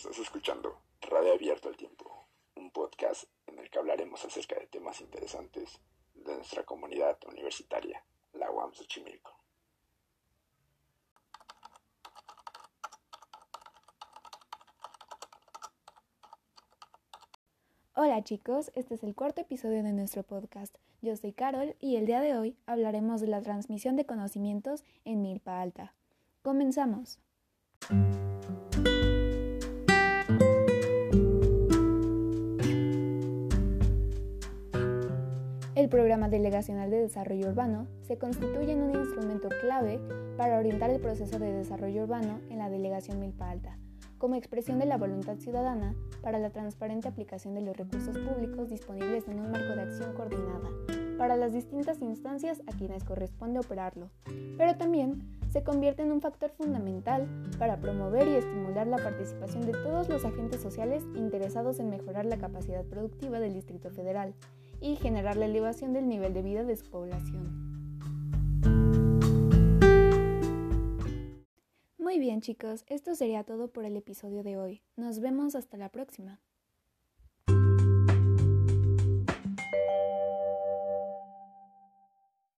Estás escuchando Radio Abierto al Tiempo, un podcast en el que hablaremos acerca de temas interesantes de nuestra comunidad universitaria, la UAM Xochimilco. Hola chicos, este es el cuarto episodio de nuestro podcast. Yo soy Carol y el día de hoy hablaremos de la transmisión de conocimientos en Milpa Alta. Comenzamos. El Programa Delegacional de Desarrollo Urbano se constituye en un instrumento clave para orientar el proceso de desarrollo urbano en la Delegación Milpa Alta, como expresión de la voluntad ciudadana para la transparente aplicación de los recursos públicos disponibles en un marco de acción coordinada para las distintas instancias a quienes corresponde operarlo, pero también se convierte en un factor fundamental para promover y estimular la participación de todos los agentes sociales interesados en mejorar la capacidad productiva del Distrito Federal y generar la elevación del nivel de vida de su población. Muy bien chicos, esto sería todo por el episodio de hoy. Nos vemos hasta la próxima.